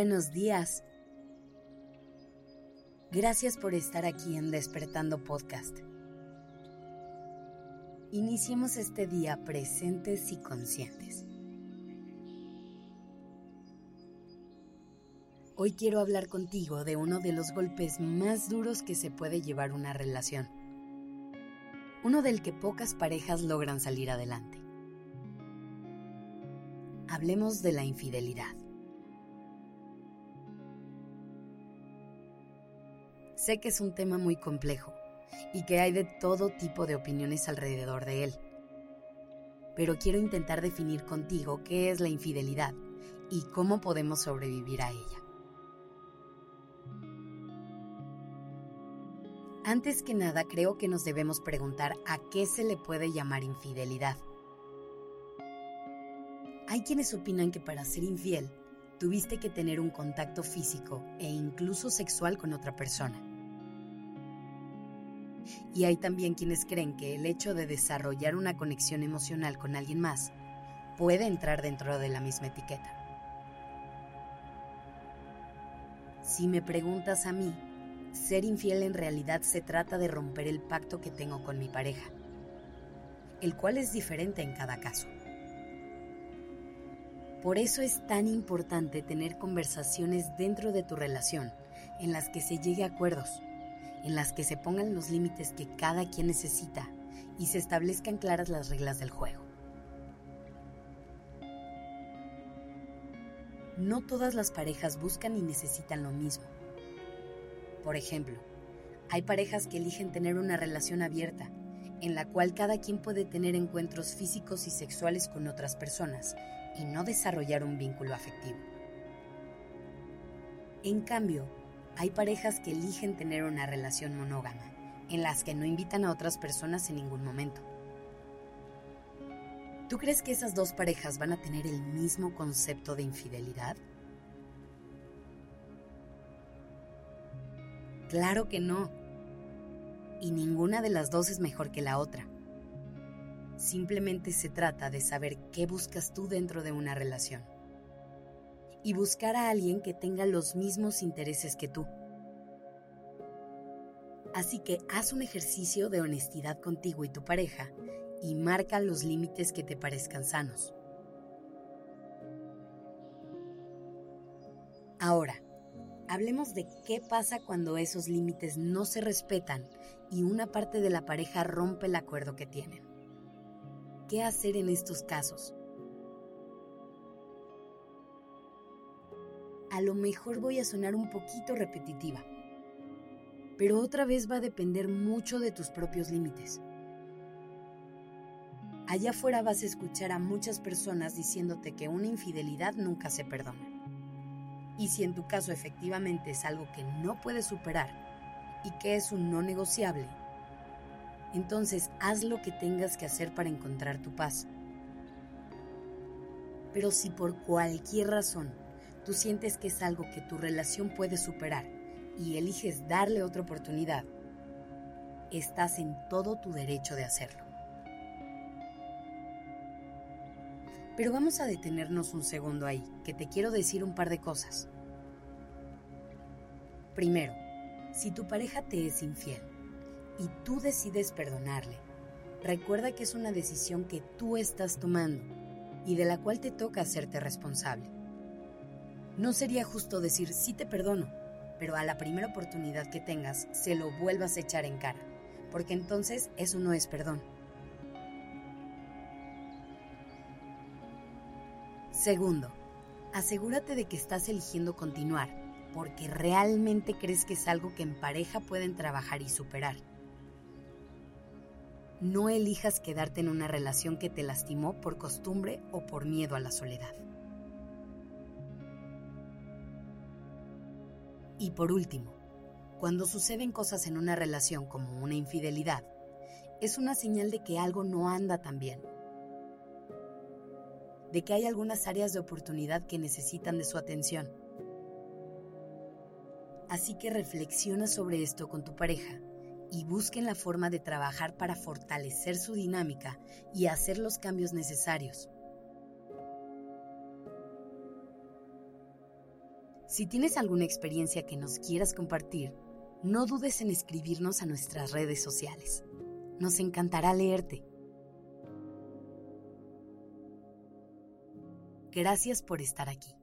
buenos días. Gracias por estar aquí en Despertando Podcast. Iniciemos este día presentes y conscientes. Hoy quiero hablar contigo de uno de los golpes más duros que se puede llevar una relación. Uno del que pocas parejas logran salir adelante. Hablemos de la infidelidad. Sé que es un tema muy complejo y que hay de todo tipo de opiniones alrededor de él. Pero quiero intentar definir contigo qué es la infidelidad y cómo podemos sobrevivir a ella. Antes que nada, creo que nos debemos preguntar a qué se le puede llamar infidelidad. Hay quienes opinan que para ser infiel tuviste que tener un contacto físico e incluso sexual con otra persona. Y hay también quienes creen que el hecho de desarrollar una conexión emocional con alguien más puede entrar dentro de la misma etiqueta. Si me preguntas a mí, ser infiel en realidad se trata de romper el pacto que tengo con mi pareja, el cual es diferente en cada caso. Por eso es tan importante tener conversaciones dentro de tu relación en las que se llegue a acuerdos en las que se pongan los límites que cada quien necesita y se establezcan claras las reglas del juego. No todas las parejas buscan y necesitan lo mismo. Por ejemplo, hay parejas que eligen tener una relación abierta, en la cual cada quien puede tener encuentros físicos y sexuales con otras personas y no desarrollar un vínculo afectivo. En cambio, hay parejas que eligen tener una relación monógama, en las que no invitan a otras personas en ningún momento. ¿Tú crees que esas dos parejas van a tener el mismo concepto de infidelidad? Claro que no. Y ninguna de las dos es mejor que la otra. Simplemente se trata de saber qué buscas tú dentro de una relación y buscar a alguien que tenga los mismos intereses que tú. Así que haz un ejercicio de honestidad contigo y tu pareja y marca los límites que te parezcan sanos. Ahora, hablemos de qué pasa cuando esos límites no se respetan y una parte de la pareja rompe el acuerdo que tienen. ¿Qué hacer en estos casos? A lo mejor voy a sonar un poquito repetitiva, pero otra vez va a depender mucho de tus propios límites. Allá afuera vas a escuchar a muchas personas diciéndote que una infidelidad nunca se perdona. Y si en tu caso efectivamente es algo que no puedes superar y que es un no negociable, entonces haz lo que tengas que hacer para encontrar tu paz. Pero si por cualquier razón tú sientes que es algo que tu relación puede superar y eliges darle otra oportunidad, estás en todo tu derecho de hacerlo. Pero vamos a detenernos un segundo ahí, que te quiero decir un par de cosas. Primero, si tu pareja te es infiel y tú decides perdonarle, recuerda que es una decisión que tú estás tomando y de la cual te toca hacerte responsable. No sería justo decir sí te perdono, pero a la primera oportunidad que tengas se lo vuelvas a echar en cara, porque entonces eso no es perdón. Segundo, asegúrate de que estás eligiendo continuar, porque realmente crees que es algo que en pareja pueden trabajar y superar. No elijas quedarte en una relación que te lastimó por costumbre o por miedo a la soledad. Y por último, cuando suceden cosas en una relación como una infidelidad, es una señal de que algo no anda tan bien, de que hay algunas áreas de oportunidad que necesitan de su atención. Así que reflexiona sobre esto con tu pareja y busquen la forma de trabajar para fortalecer su dinámica y hacer los cambios necesarios. Si tienes alguna experiencia que nos quieras compartir, no dudes en escribirnos a nuestras redes sociales. Nos encantará leerte. Gracias por estar aquí.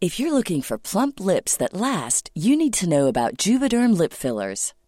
If you're looking for plump lips that last, you need to know about Juvederm lip fillers.